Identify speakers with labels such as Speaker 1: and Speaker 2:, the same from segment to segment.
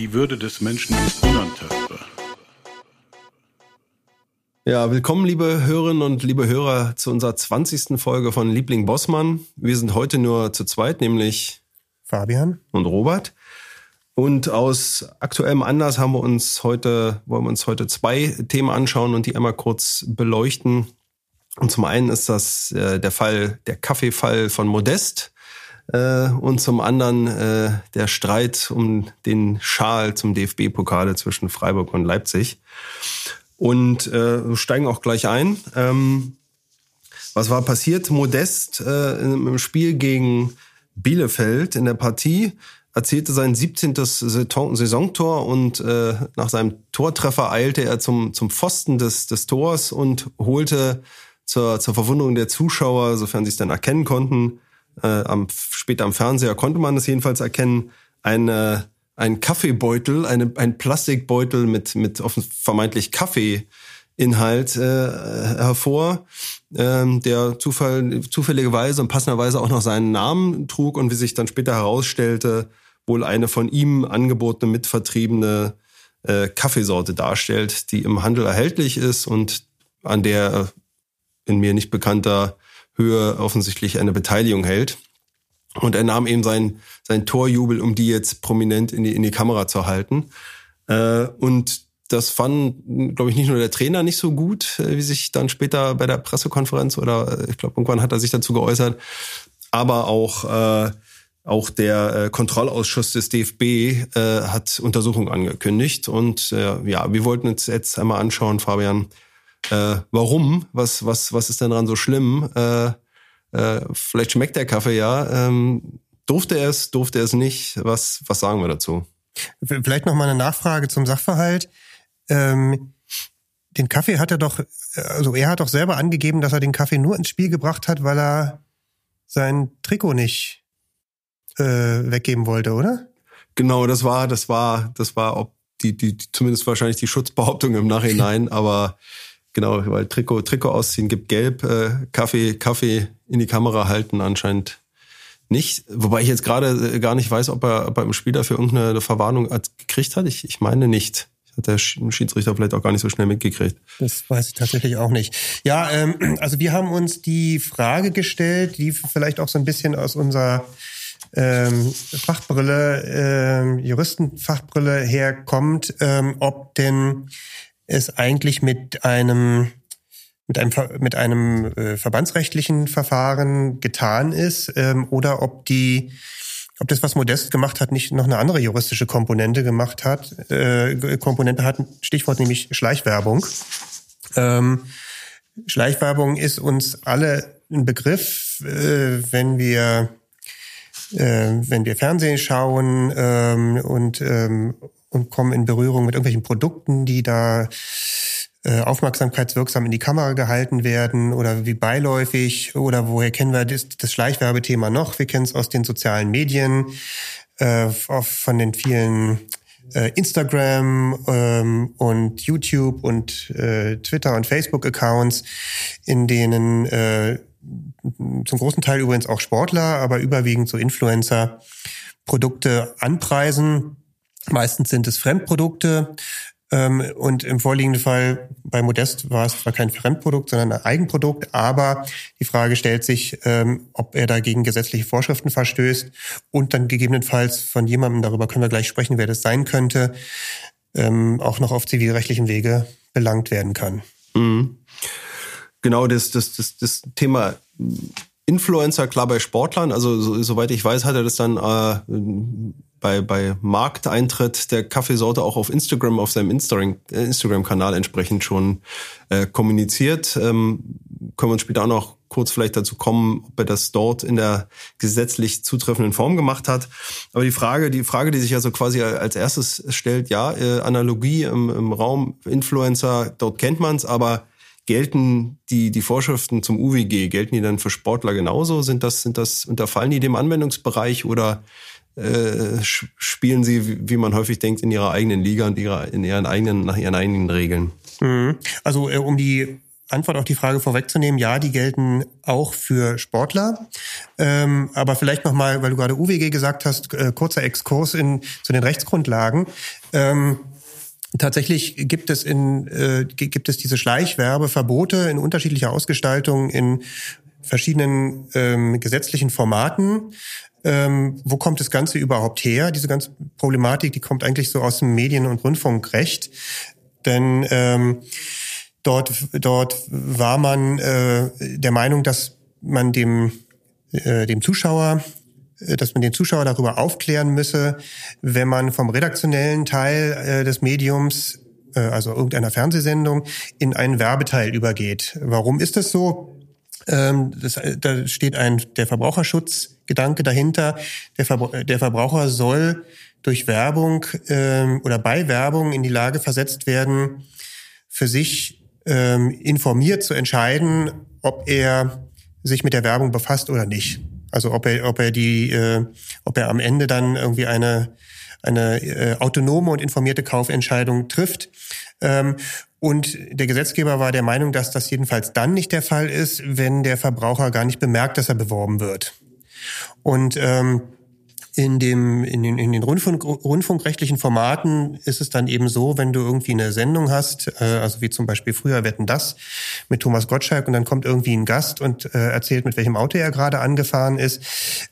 Speaker 1: Die Würde des Menschen ist unantastbar.
Speaker 2: Ja, willkommen, liebe Hörerinnen und liebe Hörer, zu unserer 20. Folge von Liebling Bossmann. Wir sind heute nur zu zweit, nämlich
Speaker 3: Fabian
Speaker 2: und Robert. Und aus aktuellem Anlass haben wir uns heute, wollen wir uns heute zwei Themen anschauen und die einmal kurz beleuchten. Und zum einen ist das äh, der Fall, der Kaffeefall von Modest. Äh, und zum anderen äh, der Streit um den Schal zum DFB-Pokale zwischen Freiburg und Leipzig. Und äh, steigen auch gleich ein. Ähm, was war passiert? Modest äh, im Spiel gegen Bielefeld in der Partie erzielte sein 17. Saisontor und äh, nach seinem Tortreffer eilte er zum, zum Pfosten des, des Tors und holte zur, zur Verwunderung der Zuschauer, sofern sie es dann erkennen konnten, äh, am, später am Fernseher konnte man es jedenfalls erkennen, eine, ein Kaffeebeutel, eine, ein Plastikbeutel mit, mit vermeintlich Kaffeeinhalt äh, hervor, ähm, der zufall, zufälligerweise und passenderweise auch noch seinen Namen trug und wie sich dann später herausstellte, wohl eine von ihm angebotene, mitvertriebene äh, Kaffeesorte darstellt, die im Handel erhältlich ist und an der in mir nicht bekannter Höhe offensichtlich eine Beteiligung hält. Und er nahm eben sein, sein Torjubel, um die jetzt prominent in die, in die Kamera zu halten. Äh, und das fand, glaube ich, nicht nur der Trainer nicht so gut, äh, wie sich dann später bei der Pressekonferenz oder äh, ich glaube, irgendwann hat er sich dazu geäußert, aber auch auch der Kontrollausschuss des DFB hat Untersuchungen angekündigt. Und ja, wir wollten uns jetzt einmal anschauen, Fabian, äh, warum? Was, was, was ist denn daran so schlimm? Äh, äh, vielleicht schmeckt der Kaffee ja. Ähm, durfte er es, durfte er es nicht? Was, was sagen wir dazu?
Speaker 3: Vielleicht noch mal eine Nachfrage zum Sachverhalt. Ähm, den Kaffee hat er doch, also er hat doch selber angegeben, dass er den Kaffee nur ins Spiel gebracht hat, weil er sein Trikot nicht äh, weggeben wollte, oder?
Speaker 2: Genau, das war, das war, das war ob die, die, zumindest wahrscheinlich die Schutzbehauptung im Nachhinein, aber genau, weil Trikot, Trikot ausziehen gibt gelb, äh, Kaffee, Kaffee in die Kamera halten anscheinend nicht. Wobei ich jetzt gerade äh, gar nicht weiß, ob er, ob er im Spiel dafür irgendeine Verwarnung gekriegt hat. Ich, ich meine nicht. Hat der Schiedsrichter vielleicht auch gar nicht so schnell mitgekriegt.
Speaker 3: Das weiß ich tatsächlich auch nicht. Ja, ähm, also wir haben uns die Frage gestellt, die vielleicht auch so ein bisschen aus unserer ähm, Fachbrille, ähm, Juristenfachbrille herkommt, ähm, ob denn es eigentlich mit einem mit einem mit einem äh, verbandsrechtlichen Verfahren getan ist ähm, oder ob die ob das, was Modest gemacht hat, nicht noch eine andere juristische Komponente gemacht hat, äh, Komponente hat, Stichwort nämlich Schleichwerbung. Ähm, Schleichwerbung ist uns alle ein Begriff, äh, wenn wir äh, wenn wir Fernsehen schauen ähm, und, ähm, und kommen in Berührung mit irgendwelchen Produkten, die da äh, aufmerksamkeitswirksam in die Kamera gehalten werden oder wie beiläufig oder woher kennen wir das, das Schleichwerbethema noch? Wir kennen es aus den sozialen Medien, äh, von den vielen äh, Instagram ähm, und YouTube und äh, Twitter und Facebook Accounts, in denen äh, zum großen Teil übrigens auch Sportler, aber überwiegend so Influencer Produkte anpreisen. Meistens sind es Fremdprodukte. Ähm, und im vorliegenden Fall bei Modest war es zwar kein Fremdprodukt, sondern ein Eigenprodukt, aber die Frage stellt sich, ähm, ob er dagegen gesetzliche Vorschriften verstößt und dann gegebenenfalls von jemandem, darüber können wir gleich sprechen, wer das sein könnte, ähm, auch noch auf zivilrechtlichem Wege belangt werden kann.
Speaker 2: Mhm genau das, das, das, das Thema Influencer, klar bei Sportlern, also so, soweit ich weiß, hat er das dann äh, bei, bei Markteintritt der Kaffeesorte auch auf Instagram, auf seinem Instagram-Kanal entsprechend schon äh, kommuniziert. Ähm, können wir uns später auch noch kurz vielleicht dazu kommen, ob er das dort in der gesetzlich zutreffenden Form gemacht hat. Aber die Frage, die Frage, die sich also quasi als erstes stellt, ja, äh, Analogie im, im Raum Influencer, dort kennt man es, aber gelten die, die Vorschriften zum UWG, gelten die dann für Sportler genauso? Sind das, sind das, unterfallen die dem Anwendungsbereich oder äh, spielen sie, wie, man häufig denkt, in ihrer eigenen Liga und ihrer, in ihren eigenen, nach ihren eigenen Regeln?
Speaker 3: Mhm. Also äh, um die Antwort auf die Frage vorwegzunehmen, ja, die gelten auch für Sportler. Ähm, aber vielleicht nochmal, weil du gerade UWG gesagt hast, äh, kurzer Exkurs in, zu den Rechtsgrundlagen. Ähm, Tatsächlich gibt es in äh, gibt es diese Schleichwerbeverbote in unterschiedlicher Ausgestaltung in verschiedenen ähm, gesetzlichen Formaten. Ähm, wo kommt das Ganze überhaupt her? Diese ganze Problematik, die kommt eigentlich so aus dem Medien- und Rundfunkrecht. Denn ähm, Dort, dort war man äh, der Meinung, dass man dem, äh, dem Zuschauer äh, dass man den Zuschauer darüber aufklären müsse, wenn man vom redaktionellen Teil äh, des Mediums, äh, also irgendeiner Fernsehsendung, in einen Werbeteil übergeht. Warum ist das so? Ähm, das, äh, da steht ein der Verbraucherschutzgedanke dahinter. Der, Verbra der Verbraucher soll durch Werbung ähm, oder bei Werbung in die Lage versetzt werden, für sich ähm, informiert zu entscheiden, ob er sich mit der Werbung befasst oder nicht. Also ob er, ob er die, äh, ob er am Ende dann irgendwie eine eine äh, autonome und informierte Kaufentscheidung trifft. Ähm, und der Gesetzgeber war der Meinung, dass das jedenfalls dann nicht der Fall ist, wenn der Verbraucher gar nicht bemerkt, dass er beworben wird. Und ähm, in, dem, in, den, in den Rundfunk, rundfunkrechtlichen Formaten ist es dann eben so, wenn du irgendwie eine Sendung hast, äh, also wie zum Beispiel früher Wetten das mit Thomas Gottschalk und dann kommt irgendwie ein Gast und äh, erzählt, mit welchem Auto er gerade angefahren ist,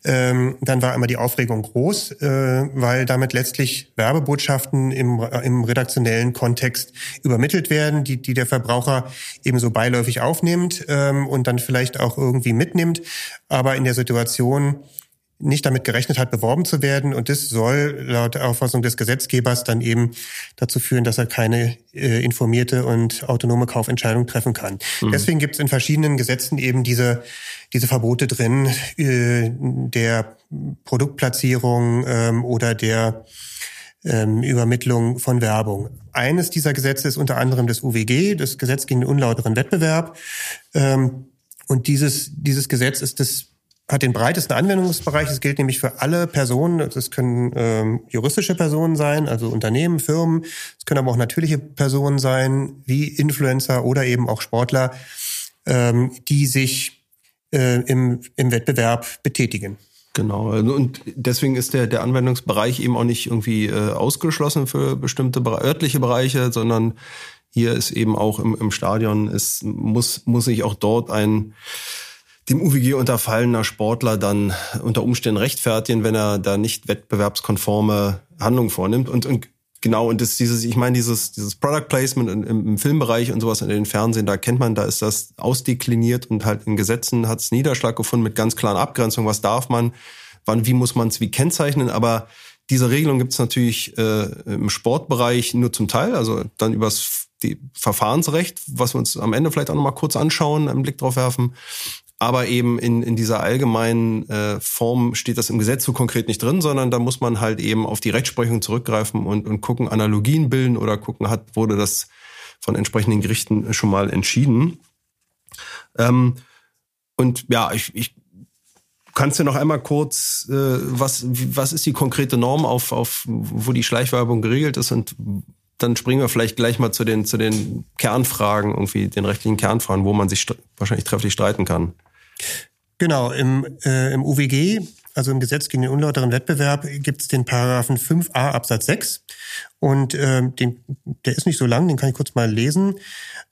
Speaker 3: ähm, dann war immer die Aufregung groß, äh, weil damit letztlich Werbebotschaften im, im redaktionellen Kontext übermittelt werden, die, die der Verbraucher ebenso beiläufig aufnimmt ähm, und dann vielleicht auch irgendwie mitnimmt. Aber in der Situation, nicht damit gerechnet hat, beworben zu werden. Und das soll laut Auffassung des Gesetzgebers dann eben dazu führen, dass er keine äh, informierte und autonome Kaufentscheidung treffen kann. Mhm. Deswegen gibt es in verschiedenen Gesetzen eben diese, diese Verbote drin, äh, der Produktplatzierung ähm, oder der ähm, Übermittlung von Werbung. Eines dieser Gesetze ist unter anderem das UWG, das Gesetz gegen den unlauteren Wettbewerb. Ähm, und dieses, dieses Gesetz ist das hat den breitesten Anwendungsbereich. Es gilt nämlich für alle Personen. Das können ähm, juristische Personen sein, also Unternehmen, Firmen. Es können aber auch natürliche Personen sein, wie Influencer oder eben auch Sportler, ähm, die sich äh, im, im Wettbewerb betätigen.
Speaker 2: Genau. Und deswegen ist der, der Anwendungsbereich eben auch nicht irgendwie äh, ausgeschlossen für bestimmte örtliche Bereiche, sondern hier ist eben auch im, im Stadion, es muss, muss sich auch dort ein dem UWG unterfallener Sportler dann unter Umständen rechtfertigen, wenn er da nicht wettbewerbskonforme Handlungen vornimmt. Und, und genau, und das dieses, ich meine, dieses, dieses Product Placement im, im Filmbereich und sowas in den Fernsehen, da kennt man, da ist das ausdekliniert und halt in Gesetzen hat es Niederschlag gefunden mit ganz klaren Abgrenzungen, was darf man, wann, wie muss man es wie kennzeichnen, aber diese Regelung gibt es natürlich äh, im Sportbereich nur zum Teil, also dann übers die Verfahrensrecht, was wir uns am Ende vielleicht auch nochmal kurz anschauen, einen Blick drauf werfen. Aber eben in, in dieser allgemeinen äh, Form steht das im Gesetz so konkret nicht drin, sondern da muss man halt eben auf die Rechtsprechung zurückgreifen und, und gucken, Analogien bilden oder gucken, hat, wurde das von entsprechenden Gerichten schon mal entschieden. Ähm, und ja, ich, ich kannst du noch einmal kurz, äh, was, was ist die konkrete Norm, auf, auf wo die Schleichwerbung geregelt ist und dann springen wir vielleicht gleich mal zu den, zu den Kernfragen, irgendwie den rechtlichen Kernfragen, wo man sich wahrscheinlich trefflich streiten kann.
Speaker 3: Genau, im, äh, im UWG, also im Gesetz gegen den unlauteren Wettbewerb, gibt es den Paragraphen 5a Absatz 6. Und äh, den, der ist nicht so lang, den kann ich kurz mal lesen.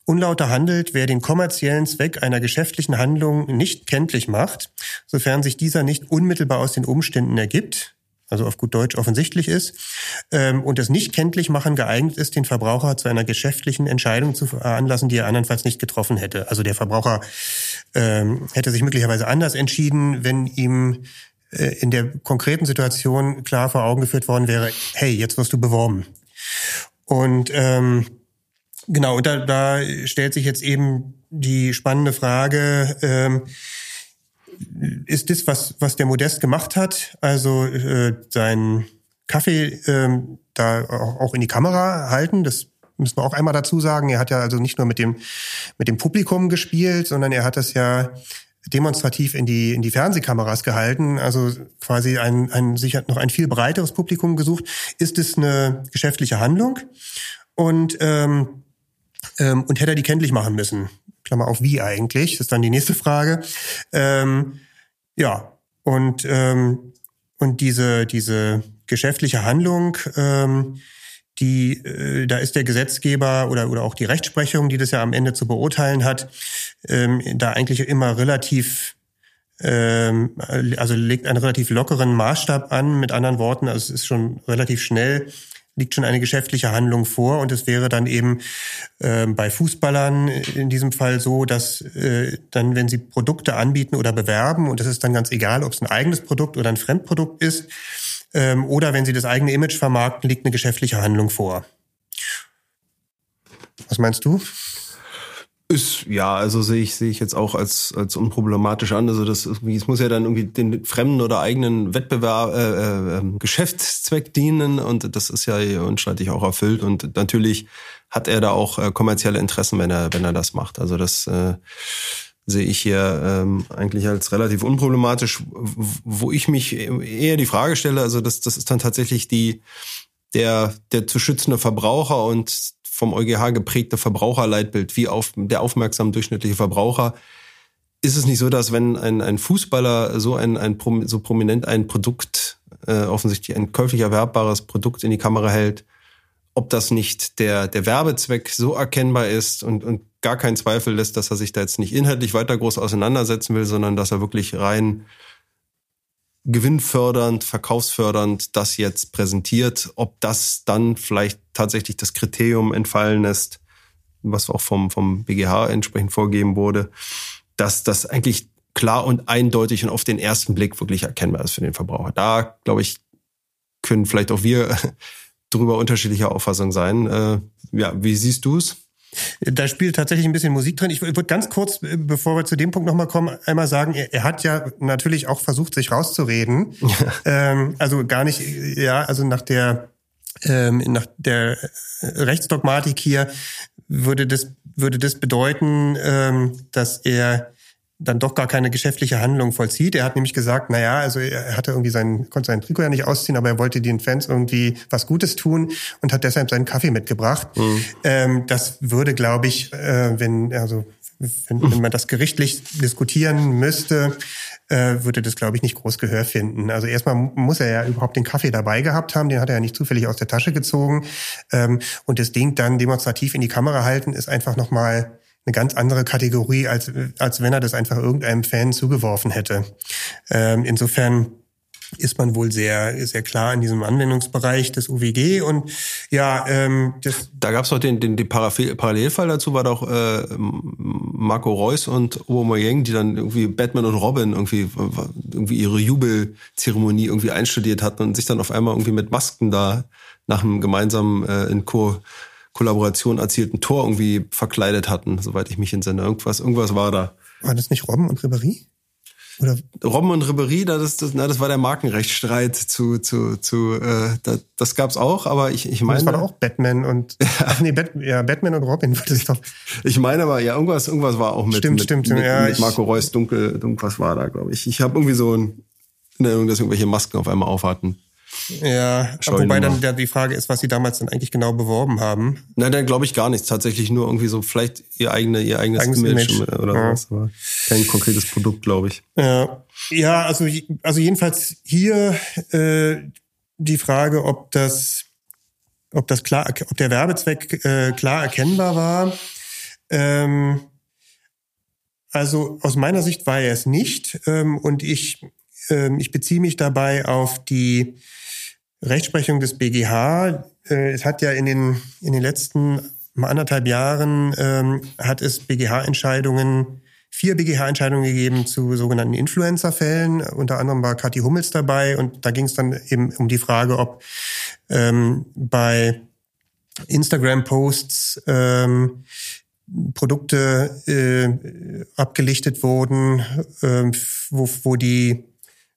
Speaker 3: Unlauter handelt, wer den kommerziellen Zweck einer geschäftlichen Handlung nicht kenntlich macht, sofern sich dieser nicht unmittelbar aus den Umständen ergibt, also auf gut Deutsch offensichtlich ist, ähm, und das nicht kenntlich machen geeignet ist, den Verbraucher zu einer geschäftlichen Entscheidung zu veranlassen, die er andernfalls nicht getroffen hätte. Also der Verbraucher ähm, hätte sich möglicherweise anders entschieden, wenn ihm äh, in der konkreten Situation klar vor Augen geführt worden wäre, hey, jetzt wirst du beworben. Und ähm, genau, und da, da stellt sich jetzt eben die spannende Frage, ähm, ist das, was, was der Modest gemacht hat, also äh, seinen Kaffee ähm, da auch in die Kamera halten, das müssen wir auch einmal dazu sagen. Er hat ja also nicht nur mit dem, mit dem Publikum gespielt, sondern er hat das ja demonstrativ in die, in die Fernsehkameras gehalten, also quasi ein, ein, sich hat noch ein viel breiteres Publikum gesucht. Ist es eine geschäftliche Handlung? Und, ähm, ähm, und hätte er die kenntlich machen müssen? Klammer auf, wie eigentlich? Das ist dann die nächste Frage. Ähm, ja, und, ähm, und diese, diese geschäftliche Handlung, ähm, die, äh, da ist der Gesetzgeber oder, oder auch die Rechtsprechung, die das ja am Ende zu beurteilen hat, ähm, da eigentlich immer relativ ähm, also legt einen relativ lockeren Maßstab an. Mit anderen Worten, also es ist schon relativ schnell liegt schon eine geschäftliche Handlung vor und es wäre dann eben äh, bei Fußballern in diesem Fall so, dass äh, dann, wenn sie Produkte anbieten oder bewerben, und es ist dann ganz egal, ob es ein eigenes Produkt oder ein Fremdprodukt ist, ähm, oder wenn sie das eigene Image vermarkten, liegt eine geschäftliche Handlung vor. Was meinst du?
Speaker 2: Ist, ja, also sehe ich, sehe ich jetzt auch als, als unproblematisch an. Also das es muss ja dann irgendwie den fremden oder eigenen Wettbewerb, äh, äh, ähm, Geschäftszweck dienen und das ist ja unstreitig auch erfüllt und natürlich hat er da auch äh, kommerzielle Interessen, wenn er, wenn er das macht. Also das äh, sehe ich hier ähm, eigentlich als relativ unproblematisch. Wo ich mich eher die Frage stelle, also das, das ist dann tatsächlich die, der, der zu schützende Verbraucher und vom EuGH geprägte Verbraucherleitbild, wie auf der aufmerksam durchschnittliche Verbraucher. Ist es nicht so, dass wenn ein, ein Fußballer so ein, ein so prominent ein Produkt, äh, offensichtlich ein käuflich erwerbbares Produkt in die Kamera hält, ob das nicht der, der Werbezweck so erkennbar ist und, und gar keinen Zweifel lässt, dass er sich da jetzt nicht inhaltlich weiter groß auseinandersetzen will, sondern dass er wirklich rein gewinnfördernd, verkaufsfördernd das jetzt präsentiert, ob das dann vielleicht tatsächlich das Kriterium entfallen lässt, was auch vom, vom BGH entsprechend vorgegeben wurde, dass das eigentlich klar und eindeutig und auf den ersten Blick wirklich erkennbar ist für den Verbraucher. Da, glaube ich, können vielleicht auch wir darüber unterschiedlicher Auffassung sein. Äh, ja, wie siehst du es?
Speaker 3: Da spielt tatsächlich ein bisschen Musik drin. Ich würde ganz kurz, äh, bevor wir zu dem Punkt nochmal kommen, einmal sagen, er, er, hat ja natürlich auch versucht, sich rauszureden. ähm, also gar nicht, ja, also nach der ähm, nach der Rechtsdogmatik hier würde das würde das bedeuten, ähm, dass er dann doch gar keine geschäftliche Handlung vollzieht. Er hat nämlich gesagt, na ja, also er hatte irgendwie sein, konnte sein Trikot ja nicht ausziehen, aber er wollte den Fans irgendwie was Gutes tun und hat deshalb seinen Kaffee mitgebracht. Mhm. Ähm, das würde, glaube ich, äh, wenn, also, wenn, wenn man das gerichtlich diskutieren müsste, äh, würde das, glaube ich, nicht groß Gehör finden. Also erstmal muss er ja überhaupt den Kaffee dabei gehabt haben, den hat er ja nicht zufällig aus der Tasche gezogen. Ähm, und das Ding dann demonstrativ in die Kamera halten, ist einfach nochmal eine ganz andere Kategorie, als, als wenn er das einfach irgendeinem Fan zugeworfen hätte. Ähm, insofern ist man wohl sehr sehr klar in diesem Anwendungsbereich des UWG und ja ähm, das
Speaker 2: da gab es doch den den, den Parallelfall dazu war doch äh, Marco Reus und Aubameyang die dann irgendwie Batman und Robin irgendwie irgendwie ihre Jubelzeremonie irgendwie einstudiert hatten und sich dann auf einmal irgendwie mit Masken da nach einem gemeinsamen äh, in Co Kollaboration erzielten Tor irgendwie verkleidet hatten, soweit ich mich entsinne. Irgendwas, irgendwas war da.
Speaker 3: War das nicht Robben und Ribéry?
Speaker 2: Oder? Robben und Ribéry, das, das, na, das war der Markenrechtsstreit zu, zu, zu äh, das, das gab's auch, aber ich, ich meine.
Speaker 3: Das war doch auch Batman und ach nee, Bat, ja, Batman und Robin war das doch.
Speaker 2: Ich meine aber, ja, irgendwas, irgendwas war auch mit,
Speaker 3: stimmt,
Speaker 2: mit,
Speaker 3: stimmt,
Speaker 2: mit,
Speaker 3: ja,
Speaker 2: mit Marco Reus dunkel, irgendwas war da, glaube ich. Ich habe irgendwie so ein, in Erinnerung, dass irgendwelche Masken auf einmal aufhatten.
Speaker 3: Ja, wobei dann ja die Frage ist, was sie damals dann eigentlich genau beworben haben.
Speaker 2: Nein, dann glaube ich gar nichts. Tatsächlich nur irgendwie so vielleicht ihr, eigene, ihr eigenes, eigenes Image, Image, oder ja. was. Aber kein konkretes Produkt, glaube ich.
Speaker 3: Ja, ja also, also jedenfalls hier äh, die Frage, ob das, ob das klar, ob der Werbezweck äh, klar erkennbar war. Ähm, also aus meiner Sicht war er es nicht. Ähm, und ich, ähm, ich beziehe mich dabei auf die Rechtsprechung des BGH. Äh, es hat ja in den, in den letzten anderthalb Jahren ähm, hat es BGH-Entscheidungen, vier BGH-Entscheidungen gegeben zu sogenannten Influencer-Fällen. Unter anderem war Kathi Hummels dabei und da ging es dann eben um die Frage, ob ähm, bei Instagram-Posts ähm, Produkte äh, abgelichtet wurden, äh, wo, wo die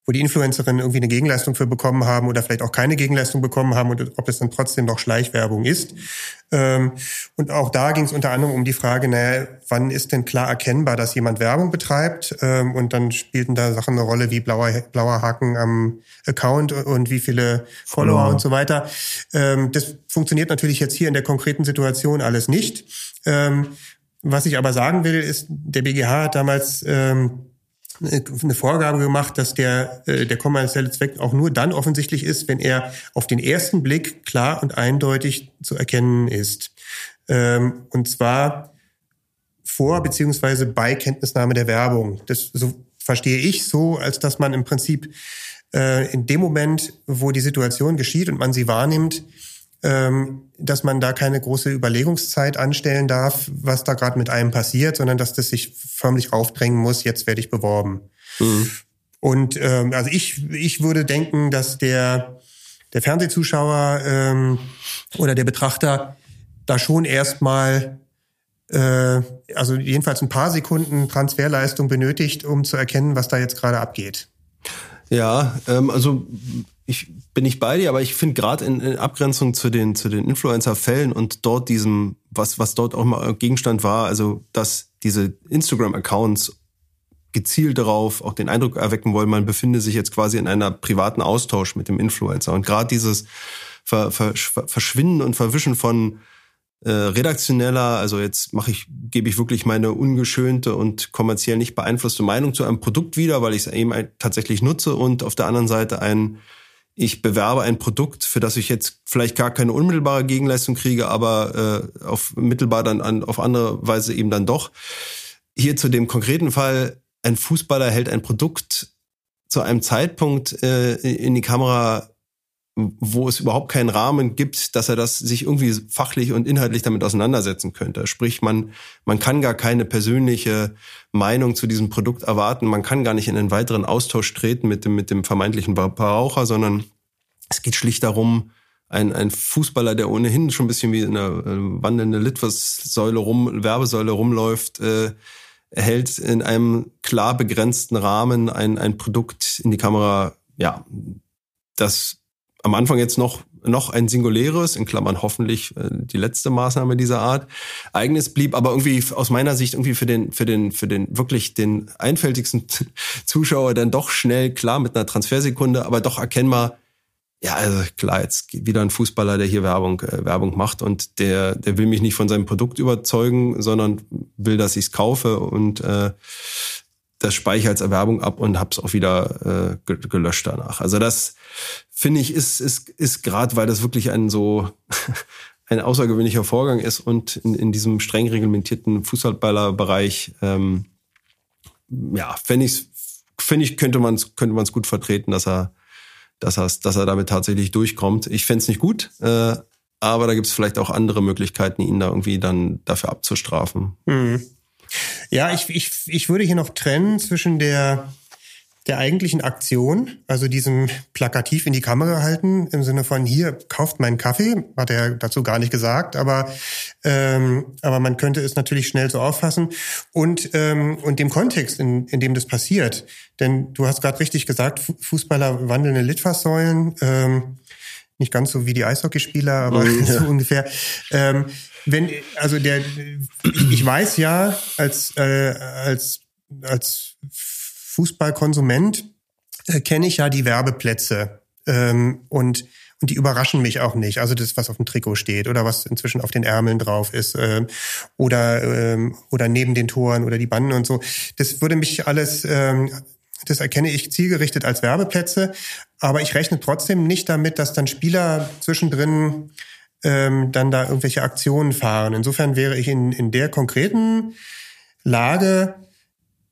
Speaker 3: wo die Influencerinnen irgendwie eine Gegenleistung für bekommen haben oder vielleicht auch keine Gegenleistung bekommen haben und ob es dann trotzdem noch Schleichwerbung ist. Ähm, und auch da ging es unter anderem um die Frage, naja, wann ist denn klar erkennbar, dass jemand Werbung betreibt? Ähm, und dann spielten da Sachen eine Rolle wie blauer, blauer Haken am Account und wie viele Follower Follower. und so weiter. Ähm, das funktioniert natürlich jetzt hier in der konkreten Situation alles nicht. Was ich aber sagen will, ist, der BGH hat damals eine Vorgabe gemacht, dass der, äh, der kommerzielle Zweck auch nur dann offensichtlich ist, wenn er auf den ersten Blick klar und eindeutig zu erkennen ist. Ähm, und zwar vor beziehungsweise bei Kenntnisnahme der Werbung. Das so verstehe ich so, als dass man im Prinzip äh, in dem Moment, wo die Situation geschieht und man sie wahrnimmt, dass man da keine große Überlegungszeit anstellen darf, was da gerade mit einem passiert, sondern dass das sich förmlich aufdrängen muss, jetzt werde ich beworben. Mhm. Und ähm, also ich, ich würde denken, dass der, der Fernsehzuschauer ähm, oder der Betrachter da schon erstmal äh, also jedenfalls ein paar Sekunden Transferleistung benötigt, um zu erkennen, was da jetzt gerade abgeht.
Speaker 2: Ja, ähm, also ich bin nicht bei dir, aber ich finde gerade in, in, Abgrenzung zu den zu den Influencer-Fällen und dort diesem, was was dort auch mal Gegenstand war, also dass diese Instagram-Accounts gezielt darauf auch den Eindruck erwecken wollen, man befinde sich jetzt quasi in einer privaten Austausch mit dem Influencer. Und gerade dieses Ver, Ver, Verschwinden und Verwischen von äh, redaktioneller, also jetzt mache ich, gebe ich wirklich meine ungeschönte und kommerziell nicht beeinflusste Meinung zu einem Produkt wieder, weil ich es eben tatsächlich nutze und auf der anderen Seite ein, ich bewerbe ein Produkt, für das ich jetzt vielleicht gar keine unmittelbare Gegenleistung kriege, aber äh, auf mittelbar dann an, auf andere Weise eben dann doch. Hier zu dem konkreten Fall, ein Fußballer hält ein Produkt zu einem Zeitpunkt äh, in die Kamera, wo es überhaupt keinen Rahmen gibt, dass er das sich irgendwie fachlich und inhaltlich damit auseinandersetzen könnte. Sprich, man, man kann gar keine persönliche Meinung zu diesem Produkt erwarten. Man kann gar nicht in einen weiteren Austausch treten mit dem, mit dem vermeintlichen Verbraucher, sondern es geht schlicht darum, ein, ein Fußballer, der ohnehin schon ein bisschen wie eine äh, wandelnde Litfaßsäule rum, Werbesäule rumläuft, äh, hält in einem klar begrenzten Rahmen ein, ein Produkt in die Kamera, ja, das am Anfang jetzt noch noch ein singuläres, in Klammern hoffentlich äh, die letzte Maßnahme dieser Art, eigenes blieb, aber irgendwie aus meiner Sicht irgendwie für den, für den, für den wirklich den einfältigsten Zuschauer dann doch schnell klar mit einer Transfersekunde, aber doch erkennbar, ja, also klar, jetzt wieder ein Fußballer, der hier Werbung, äh, Werbung macht und der, der will mich nicht von seinem Produkt überzeugen, sondern will, dass ich es kaufe und äh, das speichere als Erwerbung ab und hab's auch wieder äh, gelöscht danach. Also das finde ich ist ist ist gerade, weil das wirklich ein so ein außergewöhnlicher Vorgang ist und in, in diesem streng reglementierten Fußballballerbereich ähm, ja, finde ich finde ich könnte man könnte man es gut vertreten, dass er dass er dass er damit tatsächlich durchkommt. Ich fände nicht gut, äh, aber da gibt es vielleicht auch andere Möglichkeiten, ihn da irgendwie dann dafür abzustrafen.
Speaker 3: Mhm. Ja, ich, ich, ich würde hier noch trennen zwischen der, der eigentlichen Aktion, also diesem plakativ in die Kamera halten, im Sinne von hier, kauft meinen Kaffee, hat er dazu gar nicht gesagt, aber, ähm, aber man könnte es natürlich schnell so auffassen und, ähm, und dem Kontext, in, in dem das passiert. Denn du hast gerade richtig gesagt, Fußballer wandelnde Litfaßsäulen, ähm, nicht ganz so wie die Eishockeyspieler, aber mhm, ja. so ungefähr. Ähm, wenn, also der, ich weiß ja, als, äh, als, als Fußballkonsument äh, kenne ich ja die Werbeplätze ähm, und und die überraschen mich auch nicht. Also das, was auf dem Trikot steht oder was inzwischen auf den Ärmeln drauf ist ähm, oder ähm, oder neben den Toren oder die Banden und so. Das würde mich alles, ähm, das erkenne ich zielgerichtet als Werbeplätze. Aber ich rechne trotzdem nicht damit, dass dann Spieler zwischendrin ähm, dann da irgendwelche Aktionen fahren. Insofern wäre ich in, in der konkreten Lage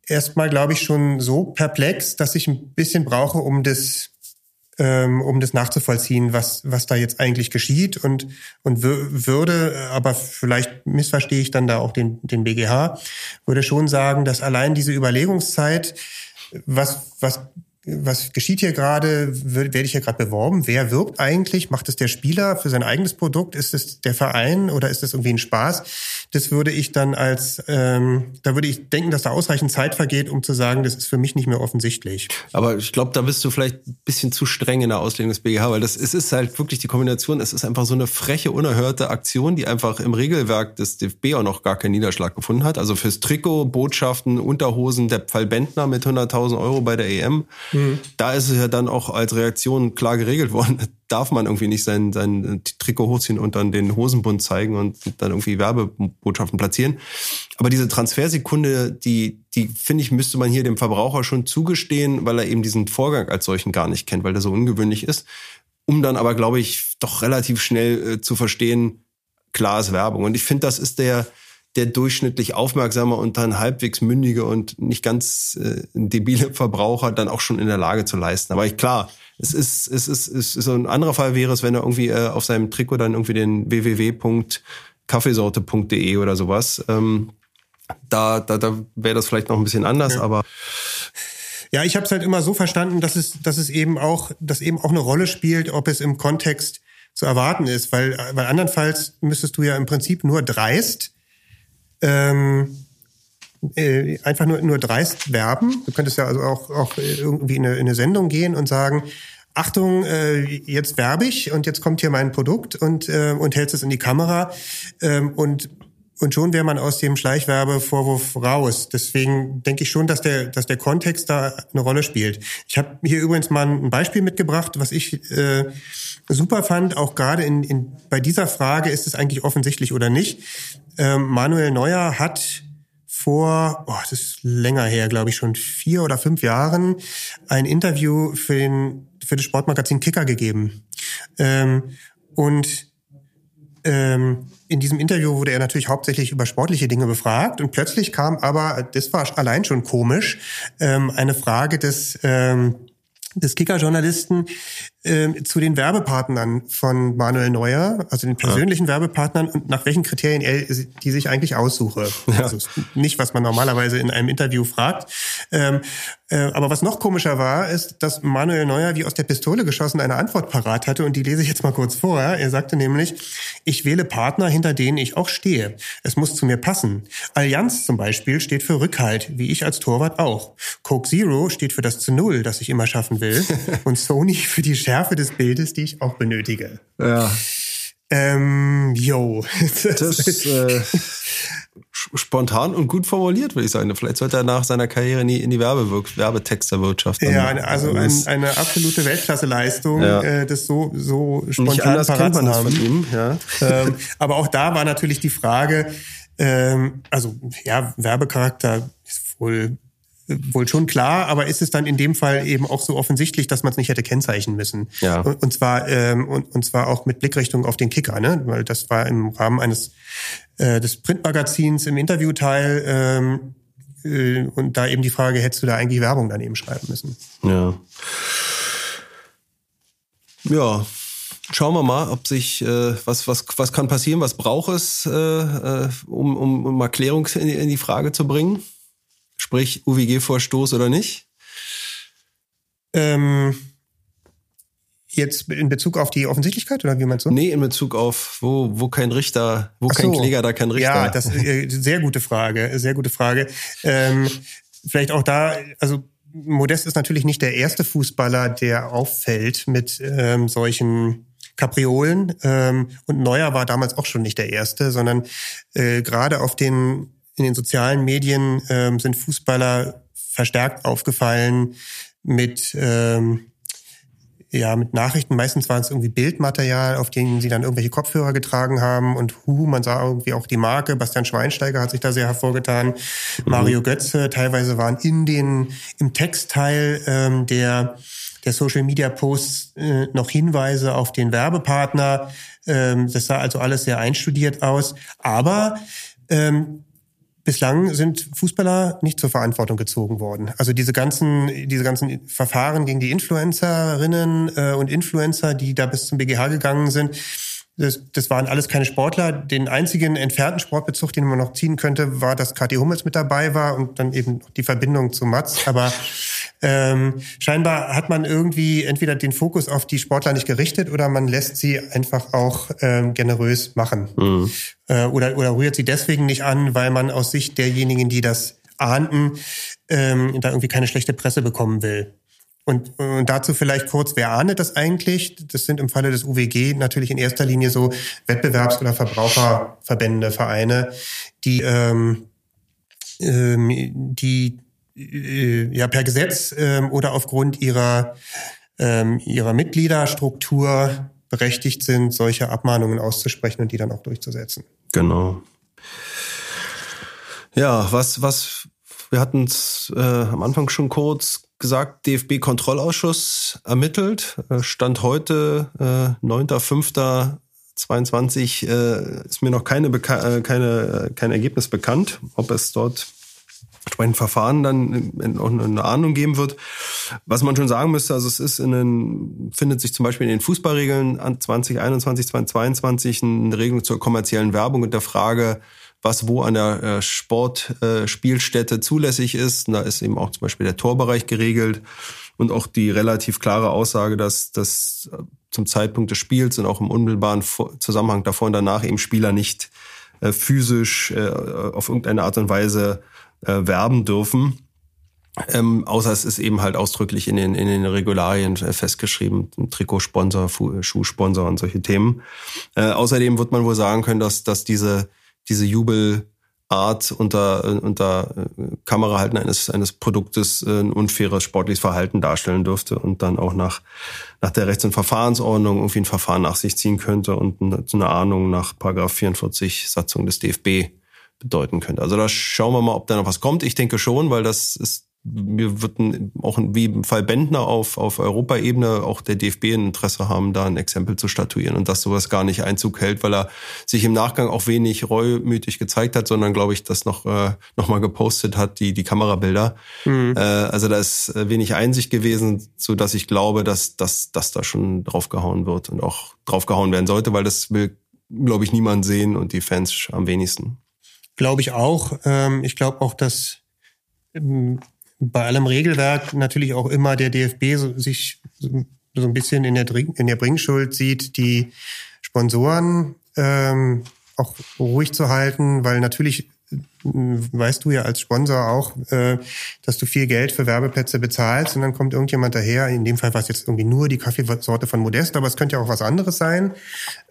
Speaker 3: erstmal, glaube ich, schon so perplex, dass ich ein bisschen brauche, um das ähm, um das nachzuvollziehen, was was da jetzt eigentlich geschieht und und würde, aber vielleicht missverstehe ich dann da auch den den BGH, würde schon sagen, dass allein diese Überlegungszeit, was was was geschieht hier gerade? Werde ich hier gerade beworben? Wer wirbt eigentlich? Macht es der Spieler für sein eigenes Produkt? Ist es der Verein oder ist es irgendwie ein Spaß? Das würde ich dann als, ähm, da würde ich denken, dass da ausreichend Zeit vergeht, um zu sagen, das ist für mich nicht mehr offensichtlich.
Speaker 2: Aber ich glaube, da bist du vielleicht ein bisschen zu streng in der Auslegung des BGH, weil das es ist halt wirklich die Kombination, es ist einfach so eine freche, unerhörte Aktion, die einfach im Regelwerk des DFB auch noch gar keinen Niederschlag gefunden hat. Also fürs Trikot, Botschaften, Unterhosen, der Fall Bentner mit 100.000 Euro bei der EM, da ist es ja dann auch als Reaktion klar geregelt worden. Darf man irgendwie nicht sein, sein Trikot hochziehen und dann den Hosenbund zeigen und dann irgendwie Werbebotschaften platzieren. Aber diese Transfersekunde, die, die finde ich, müsste man hier dem Verbraucher schon zugestehen, weil er eben diesen Vorgang als solchen gar nicht kennt, weil der so ungewöhnlich ist. Um dann aber, glaube ich, doch relativ schnell äh, zu verstehen, klar ist Werbung. Und ich finde, das ist der, der durchschnittlich aufmerksame und dann halbwegs mündige und nicht ganz äh, debile Verbraucher dann auch schon in der Lage zu leisten. Aber ich, klar, es ist, es ist, es ist so ein anderer Fall wäre es, wenn er irgendwie äh, auf seinem Trikot dann irgendwie den www.kaffeesorte.de oder sowas, ähm, da, da, da wäre das vielleicht noch ein bisschen anders, aber
Speaker 3: Ja, ich habe es halt immer so verstanden, dass es, dass es eben auch, dass eben auch eine Rolle spielt, ob es im Kontext zu erwarten ist, weil, weil andernfalls müsstest du ja im Prinzip nur dreist, ähm, äh, einfach nur, nur dreist werben. Du könntest ja also auch, auch irgendwie in eine, in eine Sendung gehen und sagen, Achtung, äh, jetzt werbe ich und jetzt kommt hier mein Produkt und, äh, und hältst es in die Kamera ähm, und und schon wäre man aus dem Schleichwerbevorwurf raus. Deswegen denke ich schon, dass der, dass der Kontext da eine Rolle spielt. Ich habe hier übrigens mal ein Beispiel mitgebracht, was ich äh, super fand. Auch gerade in, in, bei dieser Frage ist es eigentlich offensichtlich oder nicht. Ähm, Manuel Neuer hat vor, oh, das ist länger her, glaube ich schon vier oder fünf Jahren, ein Interview für, den, für das Sportmagazin Kicker gegeben. Ähm, und ähm, in diesem Interview wurde er natürlich hauptsächlich über sportliche Dinge befragt und plötzlich kam aber, das war allein schon komisch, ähm, eine Frage des ähm, des Kicker-Journalisten ähm, zu den Werbepartnern von Manuel Neuer, also den persönlichen Werbepartnern und nach welchen Kriterien er die sich eigentlich aussuche. Also nicht, was man normalerweise in einem Interview fragt. Ähm, äh, aber was noch komischer war, ist, dass Manuel Neuer wie aus der Pistole geschossen eine Antwort parat hatte und die lese ich jetzt mal kurz vor. Er sagte nämlich, ich wähle Partner, hinter denen ich auch stehe. Es muss zu mir passen. Allianz zum Beispiel steht für Rückhalt, wie ich als Torwart auch. Coke Zero steht für das zu Null, das ich immer schaffen will. und Sony für die Schärfe des Bildes, die ich auch benötige.
Speaker 2: ja.
Speaker 3: Ähm, yo.
Speaker 2: Das äh, spontan und gut formuliert, würde ich sagen. Vielleicht sollte er nach seiner Karriere in die, in die Werbewirk Werbetexterwirtschaft.
Speaker 3: Ja, also ein, eine absolute Weltklasseleistung,
Speaker 2: Ja.
Speaker 3: äh, das so, so spontan parat zu haben.
Speaker 2: von ihm. Ja.
Speaker 3: ähm, aber auch da war natürlich die Frage, ähm, also ja, Werbecharakter ist wohl wohl schon klar, aber ist es dann in dem Fall eben auch so offensichtlich, dass man es nicht hätte kennzeichnen müssen?
Speaker 2: Ja.
Speaker 3: Und, und zwar ähm, und, und zwar auch mit Blickrichtung auf den Kicker, ne? Weil das war im Rahmen eines äh, des Printmagazins im Interviewteil ähm, äh, und da eben die Frage, hättest du da eigentlich Werbung daneben schreiben müssen?
Speaker 2: Ja. Ja. Schauen wir mal, ob sich äh, was was was kann passieren, was braucht es, äh, äh, um, um, um mal Klärung in die, in die Frage zu bringen. Sprich UWG-Vorstoß oder nicht?
Speaker 3: Ähm, jetzt in Bezug auf die Offensichtlichkeit oder wie meinst du?
Speaker 2: Nee, in Bezug auf wo wo kein Richter, wo
Speaker 3: Ach
Speaker 2: kein
Speaker 3: so.
Speaker 2: Kläger, da kein Richter.
Speaker 3: Ja, das ist äh, sehr gute Frage, sehr gute Frage. Ähm, vielleicht auch da, also Modest ist natürlich nicht der erste Fußballer, der auffällt mit ähm, solchen Kapriolen. Ähm, und Neuer war damals auch schon nicht der erste, sondern äh, gerade auf den in den sozialen Medien ähm, sind Fußballer verstärkt aufgefallen mit ähm, ja, mit Nachrichten. Meistens waren es irgendwie Bildmaterial, auf denen sie dann irgendwelche Kopfhörer getragen haben. Und hu, man sah irgendwie auch die Marke. Bastian Schweinsteiger hat sich da sehr hervorgetan. Mario Götze. Teilweise waren in den, im Textteil ähm, der, der Social Media Posts äh, noch Hinweise auf den Werbepartner. Ähm, das sah also alles sehr einstudiert aus. Aber ähm, Bislang sind Fußballer nicht zur Verantwortung gezogen worden. Also diese ganzen, diese ganzen Verfahren gegen die Influencerinnen äh, und Influencer, die da bis zum BGH gegangen sind, das, das waren alles keine Sportler. Den einzigen entfernten Sportbezug, den man noch ziehen könnte, war, dass Kathi Hummels mit dabei war und dann eben die Verbindung zu Mats. Aber ähm, scheinbar hat man irgendwie entweder den Fokus auf die Sportler nicht gerichtet oder man lässt sie einfach auch ähm, generös machen. Mhm. Äh, oder, oder rührt sie deswegen nicht an, weil man aus Sicht derjenigen, die das ahnten, ähm, da irgendwie keine schlechte Presse bekommen will. Und, und dazu vielleicht kurz, wer ahndet das eigentlich? Das sind im Falle des UWG natürlich in erster Linie so Wettbewerbs- oder Verbraucherverbände, Vereine, die, ähm, ähm, die äh, ja per Gesetz ähm, oder aufgrund ihrer, ähm, ihrer Mitgliederstruktur berechtigt sind, solche Abmahnungen auszusprechen und die dann auch durchzusetzen.
Speaker 2: Genau. Ja, was, was, wir hatten es äh, am Anfang schon kurz gesagt, DFB-Kontrollausschuss ermittelt. Äh, Stand heute, äh, 9.5.22, äh, ist mir noch keine, Beka äh, keine, kein Ergebnis bekannt, ob es dort entsprechend Verfahren dann auch eine Ahnung geben wird. Was man schon sagen müsste, also es ist in den, findet sich zum Beispiel in den Fußballregeln an 2021, 2022 eine Regelung zur kommerziellen Werbung und der Frage, was wo an der äh, Sportspielstätte äh, zulässig ist. Und da ist eben auch zum Beispiel der Torbereich geregelt und auch die relativ klare Aussage, dass das äh, zum Zeitpunkt des Spiels und auch im unmittelbaren Zusammenhang davor und danach eben Spieler nicht physisch auf irgendeine Art und Weise werben dürfen. Ähm, außer es ist eben halt ausdrücklich in den, in den Regularien festgeschrieben, Trikotsponsor, Schuhsponsor und solche Themen. Äh, außerdem wird man wohl sagen können, dass, dass diese diese Jubelart unter, unter Kamerahalten eines, eines Produktes äh, ein unfaires sportliches Verhalten darstellen dürfte und dann auch nach, nach der Rechts- und Verfahrensordnung irgendwie ein Verfahren nach sich ziehen könnte und eine, eine Ahnung nach Paragraph 44 Satzung des DFB bedeuten könnte. Also da schauen wir mal, ob da noch was kommt. Ich denke schon, weil das ist wir würden auch wie im Fall Bendner auf, auf Europaebene auch der DFB ein Interesse haben, da ein Exempel zu statuieren und dass sowas gar nicht Einzug hält, weil er sich im Nachgang auch wenig reumütig gezeigt hat, sondern glaube ich, das noch, äh, noch mal gepostet hat, die, die Kamerabilder. Mhm. Äh, also da ist äh, wenig Einsicht gewesen, so dass ich glaube, dass, dass, dass da schon draufgehauen wird und auch draufgehauen werden sollte, weil das will, glaube ich, niemand sehen und die Fans am wenigsten.
Speaker 3: Glaube ich auch. Ähm, ich glaube auch, dass ähm, bei allem Regelwerk natürlich auch immer der DFB so, sich so, so ein bisschen in der, in der Bringschuld sieht, die Sponsoren ähm, auch ruhig zu halten, weil natürlich weißt du ja als Sponsor auch, äh, dass du viel Geld für Werbeplätze bezahlst und dann kommt irgendjemand daher, in dem Fall war es jetzt irgendwie nur die Kaffeesorte von Modest, aber es könnte ja auch was anderes sein,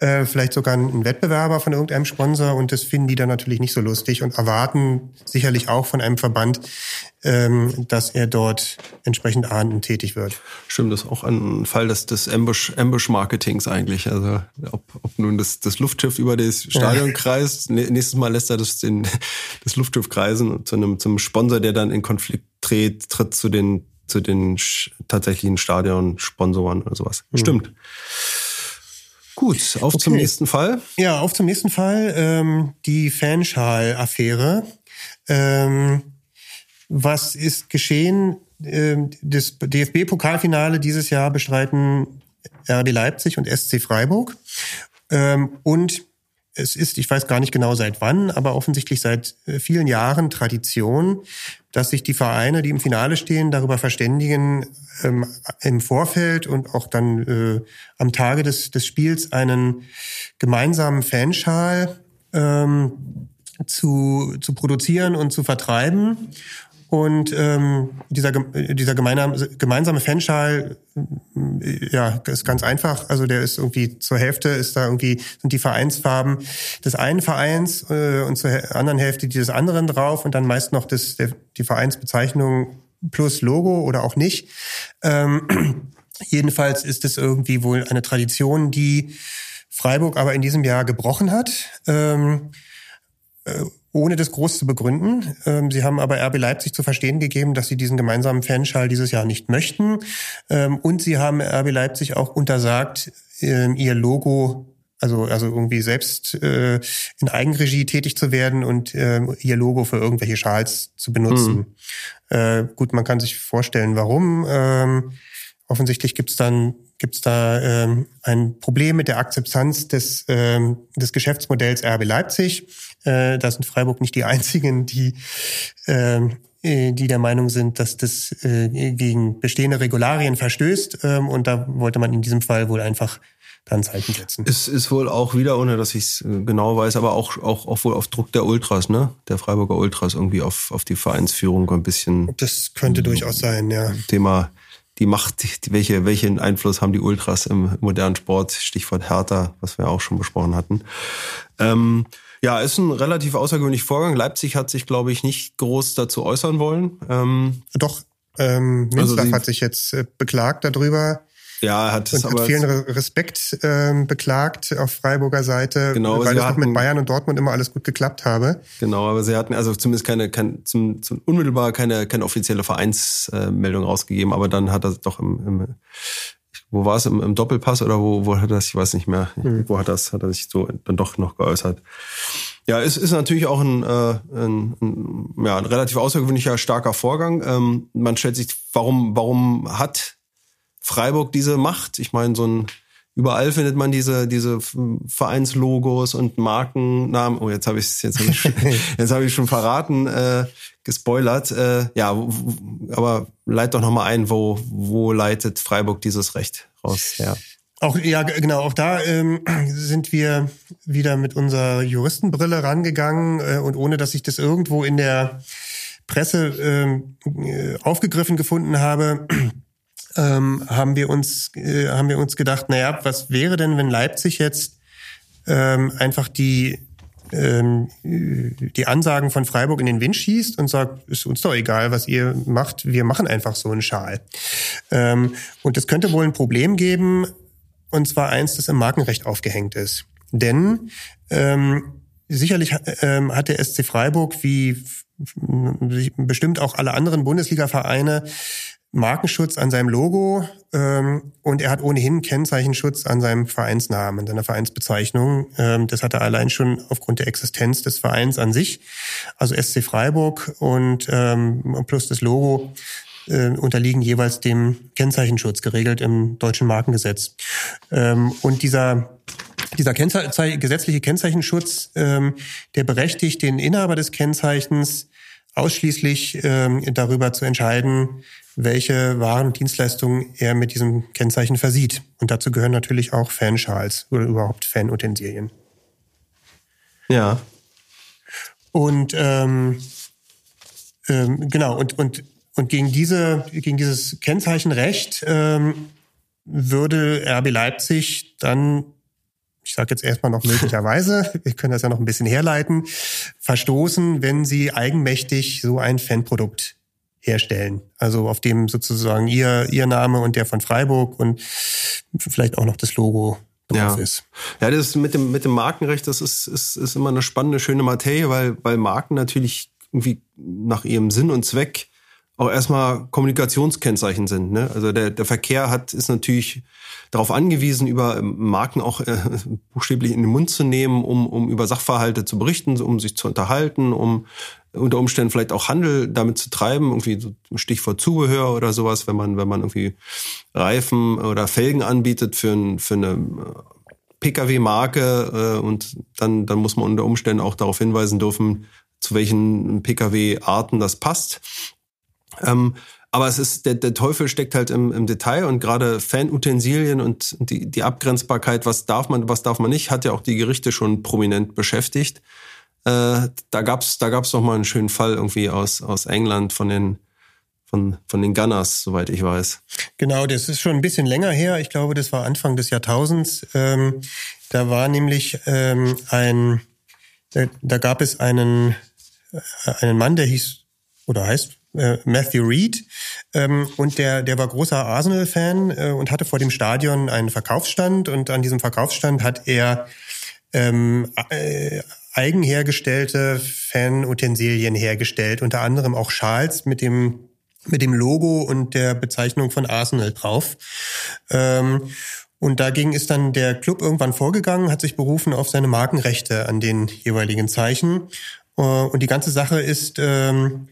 Speaker 3: äh, vielleicht sogar ein Wettbewerber von irgendeinem Sponsor und das finden die dann natürlich nicht so lustig und erwarten sicherlich auch von einem Verband, ähm, dass er dort entsprechend ahndend tätig wird.
Speaker 2: Stimmt, das ist auch ein Fall des, des Ambush, Ambush-Marketings eigentlich. Also ob, ob nun das, das Luftschiff über das Stadion ja. kreist, nächstes Mal lässt er das den das Luftschiff kreisen zu einem zum Sponsor, der dann in Konflikt tritt, tritt zu den zu den tatsächlichen Stadion-Sponsoren oder sowas. Mhm. Stimmt. Gut, auf okay. zum nächsten Fall.
Speaker 3: Ja, auf zum nächsten Fall. Ähm, die Fanschal-Affäre. Ähm, was ist geschehen? Ähm, das DFB-Pokalfinale dieses Jahr bestreiten RB Leipzig und SC Freiburg. Ähm, und es ist, ich weiß gar nicht genau seit wann, aber offensichtlich seit äh, vielen Jahren Tradition, dass sich die Vereine, die im Finale stehen, darüber verständigen, ähm, im Vorfeld und auch dann äh, am Tage des, des Spiels einen gemeinsamen Fanschal ähm, zu, zu produzieren und zu vertreiben und ähm, dieser, dieser gemeinsame, gemeinsame Fanschal, ja, ist ganz einfach. Also der ist irgendwie zur Hälfte ist da irgendwie sind die Vereinsfarben des einen Vereins äh, und zur anderen Hälfte die des anderen drauf und dann meist noch das, der, die Vereinsbezeichnung plus Logo oder auch nicht. Ähm, jedenfalls ist es irgendwie wohl eine Tradition, die Freiburg aber in diesem Jahr gebrochen hat. Ähm, äh, ohne das groß zu begründen. Ähm, sie haben aber RB Leipzig zu verstehen gegeben, dass sie diesen gemeinsamen Fanschall dieses Jahr nicht möchten. Ähm, und sie haben RB Leipzig auch untersagt, ähm, ihr Logo also also irgendwie selbst äh, in Eigenregie tätig zu werden und äh, ihr Logo für irgendwelche Schals zu benutzen. Mhm. Äh, gut, man kann sich vorstellen, warum. Ähm, offensichtlich gibt's dann gibt's da ähm, ein Problem mit der Akzeptanz des, ähm, des Geschäftsmodells RB Leipzig. Äh, da sind Freiburg nicht die einzigen, die ähm, äh, die der Meinung sind, dass das äh, gegen bestehende Regularien verstößt. Ähm, und da wollte man in diesem Fall wohl einfach dann Zeichen setzen.
Speaker 2: Es ist wohl auch wieder, ohne dass ich es genau weiß, aber auch, auch, auch wohl auf Druck der Ultras, ne? Der Freiburger Ultras irgendwie auf, auf die Vereinsführung ein bisschen.
Speaker 3: Das könnte durchaus sein, ja.
Speaker 2: Thema die Macht, welche, welchen Einfluss haben die Ultras im modernen Sport? Stichwort Hertha, was wir auch schon besprochen hatten. Ähm, ja, ist ein relativ außergewöhnlicher Vorgang. Leipzig hat sich, glaube ich, nicht groß dazu äußern wollen. Ähm,
Speaker 3: Doch, ähm, Münster
Speaker 2: Also
Speaker 3: hat sich jetzt äh, beklagt darüber
Speaker 2: ja, er hat es
Speaker 3: und hat
Speaker 2: aber.
Speaker 3: vielen Re- Respekt ähm, beklagt auf Freiburger Seite,
Speaker 2: Genau,
Speaker 3: weil
Speaker 2: sie
Speaker 3: es auch
Speaker 2: hatten-
Speaker 3: mit Bayern und Dortmund immer alles gut geklappt habe.
Speaker 2: Genau, aber sie hatten also zumindest keine, kein, zum, zum unmittelbar keine, keine offizielle Vereinsmeldung rausgegeben, aber dann hat er doch im, im wo war es, im, im Doppelpass oder wo, wo hat er das, ich weiß nicht mehr, wo hat das, hat er sich so dann doch noch geäußert. Ja, es ist natürlich auch ein, äh, ein, ein, ja, ein relativ außergewöhnlicher, starker Vorgang. Ähm, man stellt sich, warum, warum hat Freiburg diese Macht? Ich meine, so ein überall findet man diese diese Vereinslogos und Markennamen. Oh, jetzt habe ich jetzt habe ich jetzt habe ich schon verraten, äh, gespoilert. Äh, ja, aber leit doch noch mal ein, wo wo leitet Freiburg dieses Recht raus? Ja.
Speaker 3: Auch ja, genau, auch da ähm, sind wir wieder mit unserer Juristenbrille rangegangen äh, und ohne dass ich das irgendwo in der Presse ähm, äh, aufgegriffen gefunden habe, ähm, haben wir uns äh, haben wir uns gedacht, naja, was wäre denn, wenn Leipzig jetzt ähm, einfach die ähm, die Ansagen von Freiburg in den Wind schießt und sagt, ist uns doch egal, was ihr macht, wir machen einfach so einen Schal. Ähm, und es könnte wohl ein Problem geben, und zwar eins, das im Markenrecht aufgehängt ist. Denn ähm, sicherlich ähm, hat der SC Freiburg wie bestimmt auch alle anderen Bundesliga-Vereine Markenschutz an seinem Logo ähm, und er hat ohnehin Kennzeichenschutz an seinem Vereinsnamen, an seiner Vereinsbezeichnung. Ähm, das hat er allein schon aufgrund der Existenz des Vereins an sich, also SC Freiburg und ähm, plus das Logo äh, unterliegen jeweils dem Kennzeichenschutz, geregelt im deutschen Markengesetz. Ähm, und dieser dieser Kennzei gesetzliche Kennzeichenschutz, ähm, der berechtigt den Inhaber des Kennzeichens ausschließlich ähm, darüber zu entscheiden, welche Waren und Dienstleistungen er mit diesem Kennzeichen versieht. Und dazu gehören natürlich auch Fanschals oder überhaupt Fanutensilien.
Speaker 2: Ja.
Speaker 3: Und ähm, ähm, genau, und, und, und gegen, diese, gegen dieses Kennzeichenrecht ähm, würde RB Leipzig dann, ich sage jetzt erstmal noch möglicherweise, wir können das ja noch ein bisschen herleiten, verstoßen, wenn sie eigenmächtig so ein Fanprodukt herstellen. Also auf dem sozusagen ihr, ihr Name und der von Freiburg und vielleicht auch noch das Logo drauf
Speaker 2: Ja.
Speaker 3: ist.
Speaker 2: Ja, das mit dem, mit dem Markenrecht, das ist, ist, ist immer eine spannende, schöne Materie, weil, weil Marken natürlich irgendwie nach ihrem Sinn und Zweck auch erstmal Kommunikationskennzeichen sind. Ne? Also der, der Verkehr hat, ist natürlich darauf angewiesen, über Marken auch äh, buchstäblich in den Mund zu nehmen, um, um über Sachverhalte zu berichten, um sich zu unterhalten, um unter Umständen vielleicht auch Handel damit zu treiben, irgendwie so Stichwort Zubehör oder sowas, wenn man, wenn man irgendwie Reifen oder Felgen anbietet für, ein, für eine Pkw-Marke äh, und dann, dann muss man unter Umständen auch darauf hinweisen dürfen, zu welchen Pkw-Arten das passt. Ähm, aber es ist, der, der Teufel steckt halt im, im Detail und gerade Fanutensilien und die, die Abgrenzbarkeit, was darf man, was darf man nicht, hat ja auch die Gerichte schon prominent beschäftigt. Äh, da gab's, da gab's noch mal einen schönen Fall irgendwie aus, aus England von den, von, von den Gunners, soweit ich weiß.
Speaker 3: Genau, das ist schon ein bisschen länger her. Ich glaube, das war Anfang des Jahrtausends. Ähm, da war nämlich ähm, ein, da, da gab es einen, äh, einen Mann, der hieß oder heißt äh, Matthew Reed ähm, und der, der war großer Arsenal-Fan äh, und hatte vor dem Stadion einen Verkaufsstand und an diesem Verkaufsstand hat er ähm, äh, eigen hergestellte Fanutensilien hergestellt, unter anderem auch Schals mit dem mit dem Logo und der Bezeichnung von Arsenal drauf. Ähm, und dagegen ist dann der Club irgendwann vorgegangen, hat sich berufen auf seine Markenrechte an den jeweiligen Zeichen. Äh, und die ganze Sache ist ähm,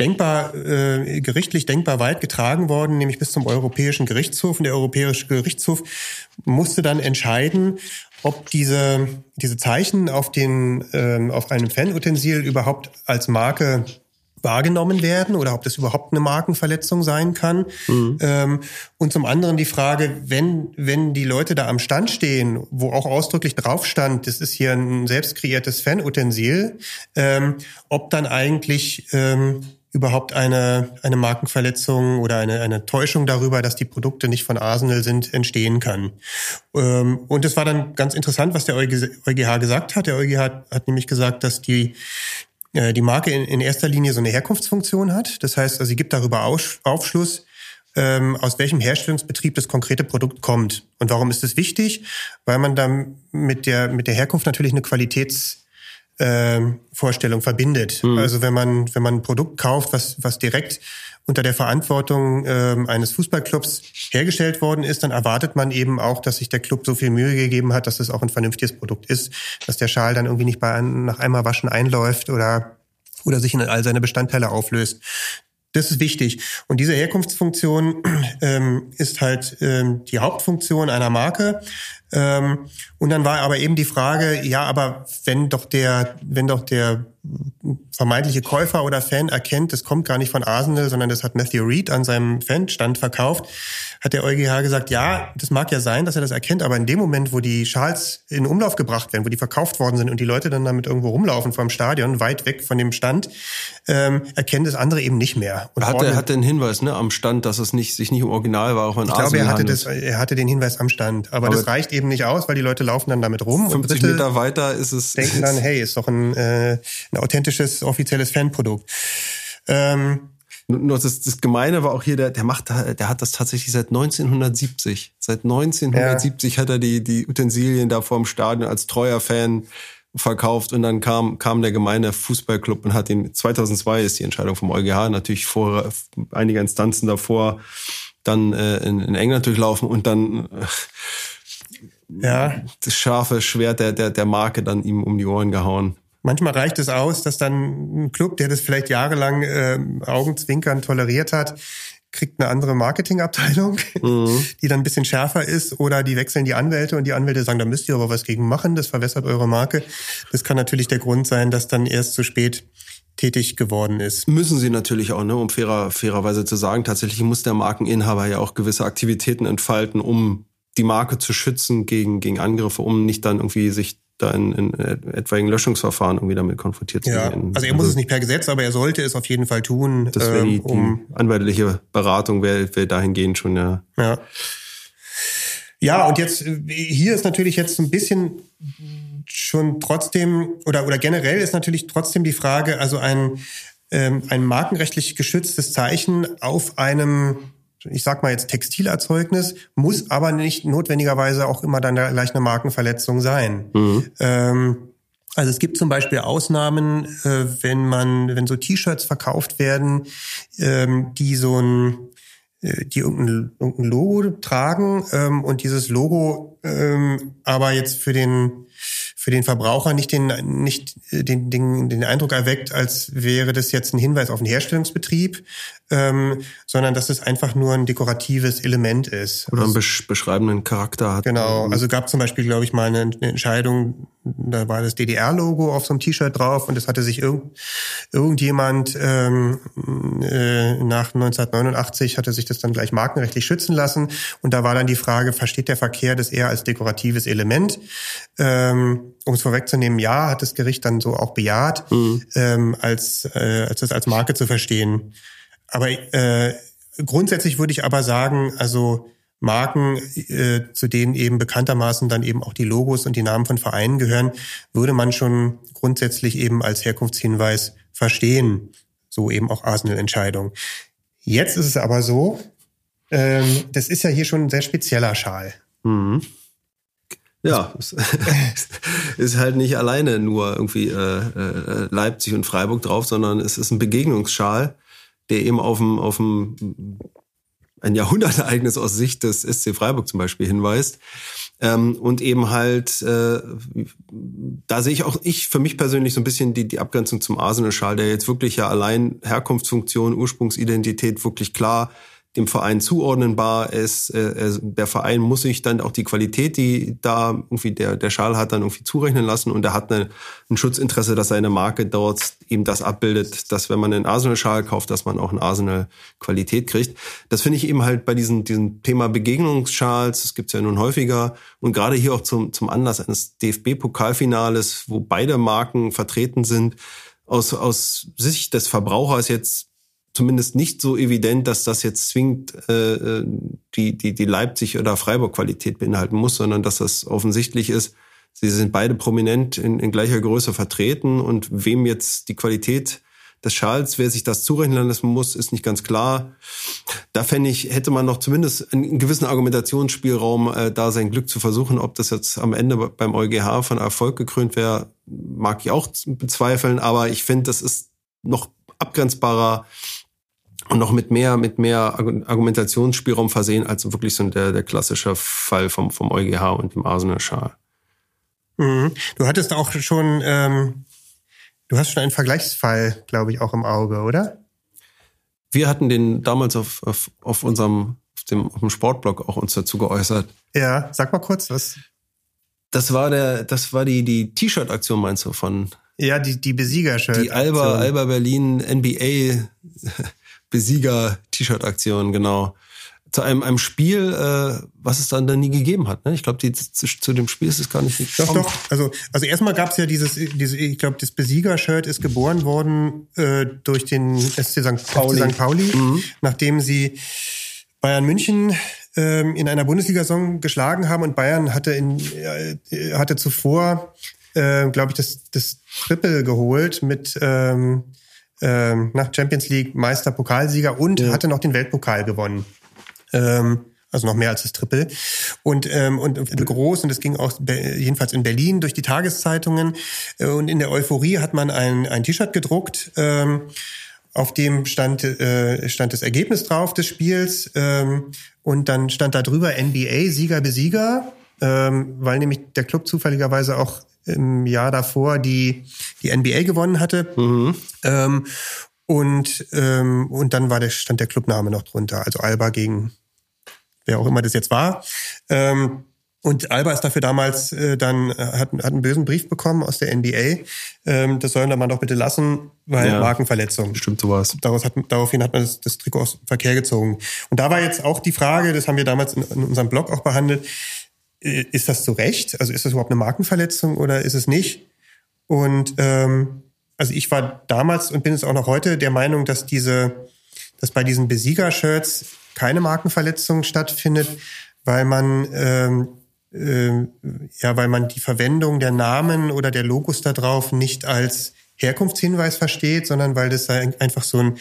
Speaker 3: denkbar äh, gerichtlich denkbar weit getragen worden, nämlich bis zum Europäischen Gerichtshof. Und der Europäische Gerichtshof musste dann entscheiden, ob diese diese Zeichen auf den ähm, auf einem Fanutensil überhaupt als Marke wahrgenommen werden oder ob das überhaupt eine Markenverletzung sein kann. Mhm. Ähm, und zum anderen die Frage, wenn, wenn die Leute da am Stand stehen, wo auch ausdrücklich drauf stand, das ist hier ein selbst kreiertes Fanutensil, ähm, ob dann eigentlich ähm, überhaupt eine, eine Markenverletzung oder eine, eine Täuschung darüber, dass die Produkte nicht von Arsenal sind, entstehen kann. Ähm, und es war dann ganz interessant, was der EuGH gesagt hat. Der EuGH hat nämlich gesagt, dass die äh, die Marke in, in erster Linie so eine Herkunftsfunktion hat. Das heißt, also sie gibt darüber Aufschluss, ähm, aus welchem Herstellungsbetrieb das konkrete Produkt kommt. Und warum ist das wichtig? Weil man dann mit der, mit der Herkunft natürlich eine Qualitäts Vorstellung verbindet. Mhm. Also wenn man wenn man ein Produkt kauft, was was direkt unter der Verantwortung ähm, eines Fußballclubs hergestellt worden ist, dann erwartet man eben auch, dass sich der Club so viel Mühe gegeben hat, dass es auch ein vernünftiges Produkt ist, dass der Schal dann irgendwie nicht bei nach einmal waschen einläuft oder oder sich in all seine Bestandteile auflöst. Das ist wichtig. Und diese Herkunftsfunktion ähm, ist halt ähm, die Hauptfunktion einer Marke. Ähm, und dann war aber eben die Frage, ja, aber wenn doch der, wenn doch der vermeintliche Käufer oder Fan erkennt, das kommt gar nicht von Arsenal, sondern das hat Matthew Reed an seinem Fanstand verkauft, hat der EuGH gesagt, ja, das mag ja sein, dass er das erkennt, aber in dem Moment, wo die Schals in Umlauf gebracht werden, wo die verkauft worden sind und die Leute dann damit irgendwo rumlaufen vom Stadion, weit weg von dem Stand, ähm, erkennen das andere eben nicht mehr.
Speaker 2: Und hat er hat den Hinweis ne, am Stand, dass es nicht, sich nicht um Originalware von
Speaker 3: ich Arsenal glaube, er hatte das, er hatte den Hinweis am Stand, aber, aber das reicht eben nicht aus, weil die Leute laufen dann damit rum
Speaker 2: 50 und Meter weiter ist es
Speaker 3: denken dann, hey, ist doch ein, äh, ein authentisches offizielles Fanprodukt. Ähm,
Speaker 2: nur das, das Gemeine war auch hier, der, der macht, der hat das tatsächlich seit 1970. Seit 1970 ja. hat er die, die Utensilien da vorm Stadion als treuer Fan verkauft und dann kam, kam der gemeine Fußballclub und hat ihn, 2002 ist die Entscheidung vom EuGH, natürlich vor einiger Instanzen davor, dann äh, in, in England durchlaufen und dann äh, ja. das scharfe Schwert der, der, der Marke dann ihm um die Ohren gehauen.
Speaker 3: Manchmal reicht es aus, dass dann ein Club, der das vielleicht jahrelang äh, Augenzwinkern toleriert hat, kriegt eine andere Marketingabteilung, mhm. die dann ein bisschen schärfer ist, oder die wechseln die Anwälte und die Anwälte sagen, da müsst ihr aber was gegen machen, das verwässert eure Marke. Das kann natürlich der Grund sein, dass dann erst zu spät tätig geworden ist.
Speaker 2: Müssen sie natürlich auch, ne, um fairer, fairerweise zu sagen. Tatsächlich muss der Markeninhaber ja auch gewisse Aktivitäten entfalten, um die Marke zu schützen gegen, gegen Angriffe, um nicht dann irgendwie sich da in, in etwaigen Löschungsverfahren irgendwie damit konfrontiert zu
Speaker 3: ja,
Speaker 2: werden.
Speaker 3: Also er muss also, es nicht per Gesetz, aber er sollte es auf jeden Fall tun.
Speaker 2: Das wäre die, ähm, um, die anwaltliche Beratung wäre wär dahingehend schon, ja.
Speaker 3: Ja. Ja, und jetzt, hier ist natürlich jetzt ein bisschen schon trotzdem, oder, oder generell ist natürlich trotzdem die Frage, also ein, ähm, ein markenrechtlich geschütztes Zeichen auf einem ich sag mal jetzt Textilerzeugnis, muss aber nicht notwendigerweise auch immer dann gleich eine Markenverletzung sein. Mhm. Ähm, also es gibt zum Beispiel Ausnahmen, äh, wenn man, wenn so T-Shirts verkauft werden, ähm, die so ein äh, die irgendein, irgendein Logo tragen ähm, und dieses Logo ähm, aber jetzt für den für den Verbraucher nicht den nicht den, den, den Eindruck erweckt, als wäre das jetzt ein Hinweis auf einen Herstellungsbetrieb, ähm, sondern dass es einfach nur ein dekoratives Element ist.
Speaker 2: Oder einen beschreibenden Charakter hat.
Speaker 3: Genau, also gab zum Beispiel, glaube ich, mal eine, eine Entscheidung, da war das DDR-Logo auf so einem T-Shirt drauf und es hatte sich irgend, irgendjemand ähm, äh, nach 1989 hatte sich das dann gleich markenrechtlich schützen lassen und da war dann die Frage, versteht der Verkehr das eher als dekoratives Element? Ähm, um es vorwegzunehmen, ja, hat das Gericht dann so auch bejaht, mhm. ähm, als, äh, als das als Marke zu verstehen. Aber äh, grundsätzlich würde ich aber sagen, also Marken, äh, zu denen eben bekanntermaßen dann eben auch die Logos und die Namen von Vereinen gehören, würde man schon grundsätzlich eben als Herkunftshinweis verstehen. So eben auch Arsenal-Entscheidung. Jetzt ist es aber so, ähm, das ist ja hier schon ein sehr spezieller Schal.
Speaker 2: Mhm. Ja, es ist halt nicht alleine nur irgendwie äh, äh, Leipzig und Freiburg drauf, sondern es ist ein Begegnungsschal der eben auf dem, auf dem ein Jahrhundertereignis aus Sicht des SC Freiburg zum Beispiel hinweist. Ähm, und eben halt, äh, da sehe ich auch ich für mich persönlich so ein bisschen die, die Abgrenzung zum Arsenal-Schal, der jetzt wirklich ja allein Herkunftsfunktion, Ursprungsidentität wirklich klar dem Verein zuordnenbar ist. Äh, der Verein muss sich dann auch die Qualität, die da irgendwie der, der Schal hat, dann irgendwie zurechnen lassen und er hat eine, ein Schutzinteresse, dass seine Marke dort eben das abbildet, dass wenn man einen Arsenal-Schal kauft, dass man auch eine Arsenal-Qualität kriegt. Das finde ich eben halt bei diesem, diesem Thema Begegnungsschals, das gibt's ja nun häufiger und gerade hier auch zum, zum Anlass eines DFB-Pokalfinales, wo beide Marken vertreten sind, aus, aus Sicht des Verbrauchers jetzt zumindest nicht so evident, dass das jetzt zwingend äh, äh, die, die, die Leipzig- oder Freiburg-Qualität beinhalten muss, sondern dass das offensichtlich ist, sie sind beide prominent in, in gleicher Größe vertreten und wem jetzt die Qualität des Schals, wer sich das zurechnen lassen muss, ist nicht ganz klar. Da fände ich, hätte man noch zumindest einen gewissen Argumentationsspielraum, äh, da sein Glück zu versuchen. Ob das jetzt am Ende beim EuGH von Erfolg gekrönt wäre, mag ich auch bezweifeln, aber ich finde, das ist noch abgrenzbarer und noch mit mehr, mit mehr Argumentationsspielraum versehen als wirklich so der, der klassische Fall vom, vom EuGH und dem Arsenal-Schal.
Speaker 3: Mhm. Du hattest auch schon, ähm, du hast schon einen Vergleichsfall, glaube ich, auch im Auge, oder?
Speaker 2: Wir hatten den damals auf, auf, auf unserem auf dem, auf dem Sportblog auch uns dazu geäußert.
Speaker 3: Ja, sag mal kurz, was?
Speaker 2: Das war der, das war die, die T-Shirt-Aktion, meinst du, von?
Speaker 3: Ja, die, die Besieger-Shirt.
Speaker 2: Die Alba, Alba Berlin NBA Besieger-T-Shirt-Aktion, genau. Zu einem, einem Spiel, äh, was es dann da nie gegeben hat. Ne? Ich glaube, zu, zu dem Spiel ist es gar nicht
Speaker 3: gekommen. Doch, doch. Also, also erstmal gab es ja dieses, diese, ich glaube, das Besieger-Shirt ist geboren worden äh, durch den SC St. Pauli, St. Pauli mhm. nachdem sie Bayern München ähm, in einer Bundesliga-Saison geschlagen haben und Bayern hatte in äh, hatte zuvor, äh, glaube ich, das das Triple geholt mit ähm, ähm, nach Champions League Meister, Pokalsieger und ja. hatte noch den Weltpokal gewonnen. Ähm, also noch mehr als das Triple. Und, ähm, und groß, und es ging auch jedenfalls in Berlin durch die Tageszeitungen. Äh, und in der Euphorie hat man ein, ein T-Shirt gedruckt. Ähm, auf dem stand, äh, stand das Ergebnis drauf des Spiels ähm, und dann stand da drüber NBA Sieger Besieger, ähm, weil nämlich der Club zufälligerweise auch im Jahr davor die, die NBA gewonnen hatte. Mhm. Ähm, und, ähm, und dann war der, stand der Clubname noch drunter. Also Alba gegen wer auch immer das jetzt war. Ähm, und Alba ist dafür damals äh, dann, äh, hat, hat einen bösen Brief bekommen aus der NBA. Ähm, das sollen da man doch bitte lassen, weil ja, Markenverletzung.
Speaker 2: Stimmt sowas.
Speaker 3: Daraus hat, daraufhin hat man das, das Trikot aus dem Verkehr gezogen. Und da war jetzt auch die Frage, das haben wir damals in, in unserem Blog auch behandelt, ist das zu Recht? Also ist das überhaupt eine Markenverletzung oder ist es nicht? Und ähm, also ich war damals und bin es auch noch heute der Meinung, dass diese, dass bei diesen Besieger-Shirts keine Markenverletzung stattfindet, weil man ähm, äh, ja, weil man die Verwendung der Namen oder der Logos da drauf nicht als Herkunftshinweis versteht, sondern weil das einfach so ein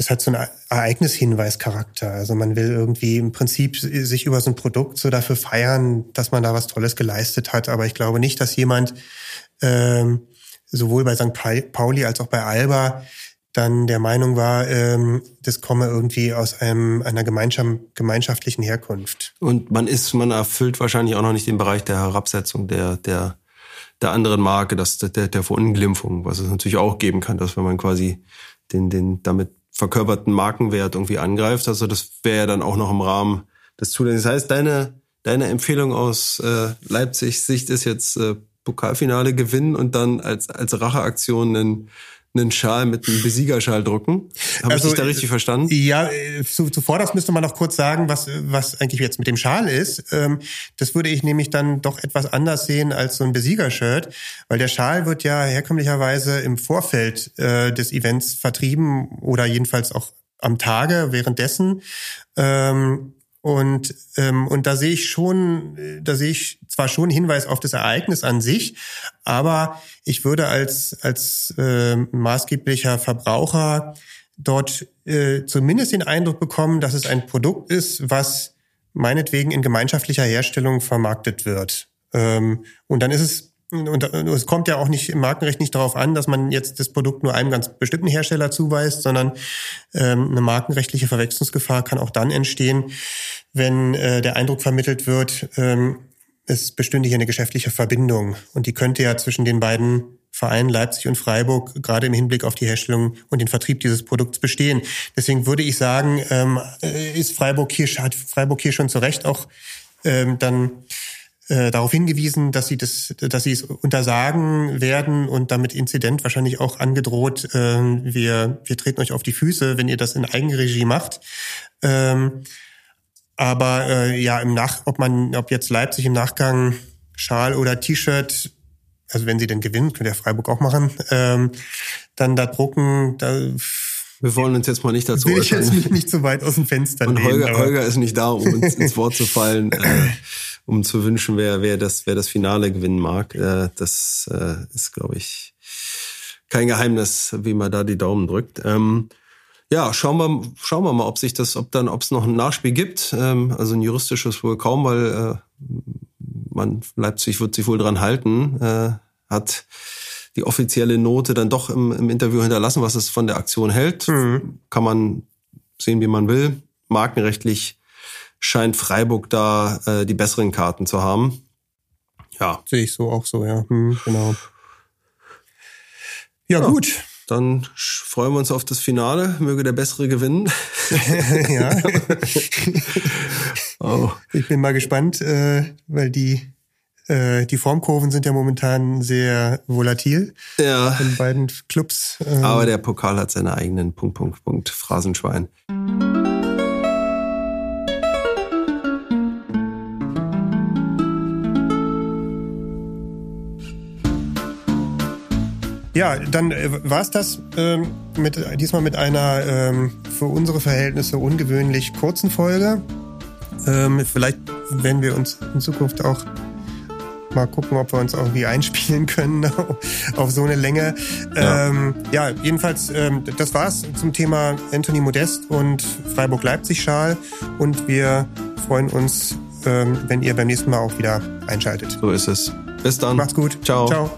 Speaker 3: das hat so einen Ereignishinweischarakter. Also man will irgendwie im Prinzip sich über so ein Produkt so dafür feiern, dass man da was Tolles geleistet hat. Aber ich glaube nicht, dass jemand ähm, sowohl bei St. Pauli als auch bei Alba dann der Meinung war, ähm, das komme irgendwie aus einem, einer gemeinschaftlichen Herkunft.
Speaker 2: Und man ist, man erfüllt wahrscheinlich auch noch nicht den Bereich der Herabsetzung der, der, der anderen Marke, das, der, der Verunglimpfung, was es natürlich auch geben kann, dass wenn man quasi den, den damit verkörperten Markenwert irgendwie angreift. Also das wäre ja dann auch noch im Rahmen des Zulässigen. Das heißt, deine, deine Empfehlung aus äh, Leipzigs Sicht ist jetzt äh, Pokalfinale gewinnen und dann als, als Racheaktion einen einen Schal mit einem Besiegerschal drucken. Habe also, ich dich da richtig verstanden?
Speaker 3: Ja, äh, zu, zuvor das müsste man noch kurz sagen, was, was eigentlich jetzt mit dem Schal ist. Ähm, das würde ich nämlich dann doch etwas anders sehen als so ein Besiegershirt, weil der Schal wird ja herkömmlicherweise im Vorfeld äh, des Events vertrieben oder jedenfalls auch am Tage währenddessen. Ähm, und, ähm, und da sehe ich schon, da sehe ich zwar schon Hinweis auf das Ereignis an sich, aber ich würde als, als äh, maßgeblicher Verbraucher dort äh, zumindest den Eindruck bekommen, dass es ein Produkt ist, was meinetwegen in gemeinschaftlicher Herstellung vermarktet wird. Ähm, und dann ist es und es kommt ja auch nicht im Markenrecht nicht darauf an, dass man jetzt das Produkt nur einem ganz bestimmten Hersteller zuweist, sondern ähm, eine markenrechtliche Verwechslungsgefahr kann auch dann entstehen, wenn äh, der Eindruck vermittelt wird, ähm, es bestünde hier eine geschäftliche Verbindung und die könnte ja zwischen den beiden Vereinen Leipzig und Freiburg gerade im Hinblick auf die Herstellung und den Vertrieb dieses Produkts bestehen. Deswegen würde ich sagen, ähm, äh, ist Freiburg hier, hat Freiburg hier schon zu Recht auch ähm, dann äh, darauf hingewiesen, dass sie das, dass sie es untersagen werden und damit Inzident wahrscheinlich auch angedroht. Ähm, wir, wir treten euch auf die Füße, wenn ihr das in Eigenregie macht. Ähm, aber äh, ja, im Nach, ob man, ob jetzt Leipzig im Nachgang Schal oder T-Shirt, also wenn sie denn gewinnen, könnte ja Freiburg auch machen, ähm, dann da drucken, da
Speaker 2: wir wollen uns jetzt mal nicht dazu
Speaker 3: will ich jetzt nicht, nicht so weit aus dem Fenster
Speaker 2: Und Holger,
Speaker 3: aber-
Speaker 2: Holger ist nicht da, um uns ins Wort zu fallen, äh, um zu wünschen, wer, wer, das, wer das Finale gewinnen mag. Äh, das äh, ist, glaube ich, kein Geheimnis, wie man da die Daumen drückt. Ähm, ja, schauen wir, schauen wir mal, ob sich das, ob dann, ob es noch ein Nachspiel gibt. Ähm, also ein juristisches wohl kaum, weil äh, man Leipzig wird sich wohl dran halten. Äh, hat die offizielle Note dann doch im, im Interview hinterlassen, was es von der Aktion hält. Kann man sehen, wie man will. Markenrechtlich scheint Freiburg da äh, die besseren Karten zu haben. Ja,
Speaker 3: Sehe ich so auch so, ja. Hm, genau. Ja, gut.
Speaker 2: dann freuen wir uns auf das Finale. Möge der Bessere gewinnen.
Speaker 3: ja.
Speaker 2: Oh.
Speaker 3: Ich bin mal gespannt, äh, weil die, äh, die Formkurven sind ja momentan sehr volatil
Speaker 2: Ja,
Speaker 3: in beiden Clubs. Ähm,
Speaker 2: aber der Pokal hat seine eigenen Punkt, Punkt, Punkt, Phrasenschwein.
Speaker 3: Ja, dann äh, war's das ähm, mit, diesmal mit einer ähm, für unsere Verhältnisse ungewöhnlich kurzen Folge. Ähm, vielleicht werden wir uns in Zukunft auch mal gucken, ob wir uns irgendwie einspielen können auf so eine Länge.
Speaker 2: Ja.
Speaker 3: Ähm, ja, jedenfalls, ähm, das war's zum Thema Anthony Modest und Freiburg-Leipzig-Schal. Und wir freuen uns, ähm, wenn ihr beim nächsten Mal auch wieder einschaltet.
Speaker 2: So ist es. Bis dann.
Speaker 3: Macht's gut.
Speaker 2: Ciao.
Speaker 3: Ciao.